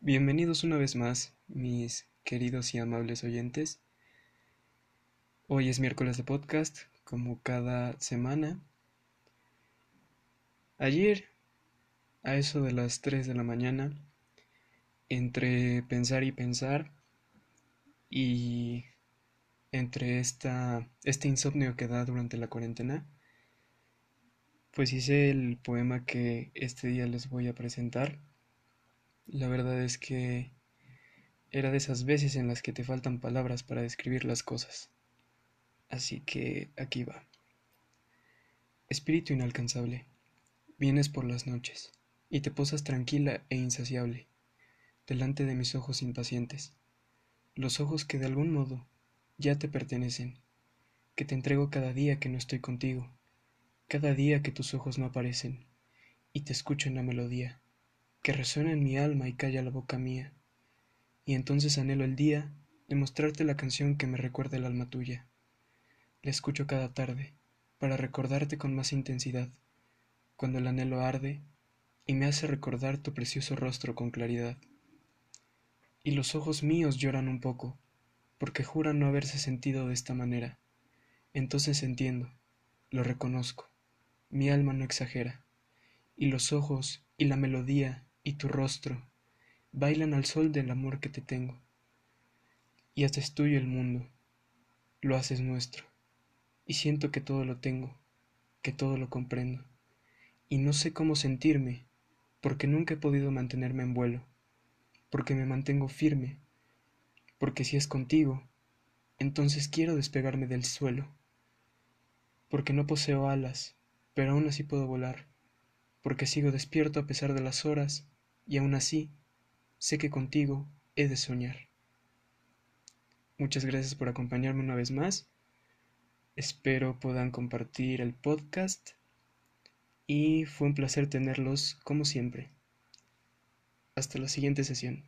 Bienvenidos una vez más, mis queridos y amables oyentes. Hoy es miércoles de podcast, como cada semana. Ayer, a eso de las 3 de la mañana, entre pensar y pensar, y entre esta, este insomnio que da durante la cuarentena, pues hice el poema que este día les voy a presentar la verdad es que era de esas veces en las que te faltan palabras para describir las cosas. Así que aquí va. Espíritu inalcanzable, vienes por las noches y te posas tranquila e insaciable delante de mis ojos impacientes, los ojos que de algún modo ya te pertenecen, que te entrego cada día que no estoy contigo, cada día que tus ojos no aparecen, y te escucho en la melodía que resuena en mi alma y calla la boca mía, y entonces anhelo el día de mostrarte la canción que me recuerda el alma tuya. La escucho cada tarde, para recordarte con más intensidad, cuando el anhelo arde y me hace recordar tu precioso rostro con claridad. Y los ojos míos lloran un poco, porque juran no haberse sentido de esta manera. Entonces entiendo, lo reconozco, mi alma no exagera, y los ojos y la melodía y tu rostro bailan al sol del amor que te tengo. Y haces tuyo el mundo, lo haces nuestro, y siento que todo lo tengo, que todo lo comprendo, y no sé cómo sentirme, porque nunca he podido mantenerme en vuelo, porque me mantengo firme, porque si es contigo, entonces quiero despegarme del suelo, porque no poseo alas, pero aún así puedo volar, porque sigo despierto a pesar de las horas, y aún así sé que contigo he de soñar. Muchas gracias por acompañarme una vez más. Espero puedan compartir el podcast y fue un placer tenerlos como siempre. Hasta la siguiente sesión.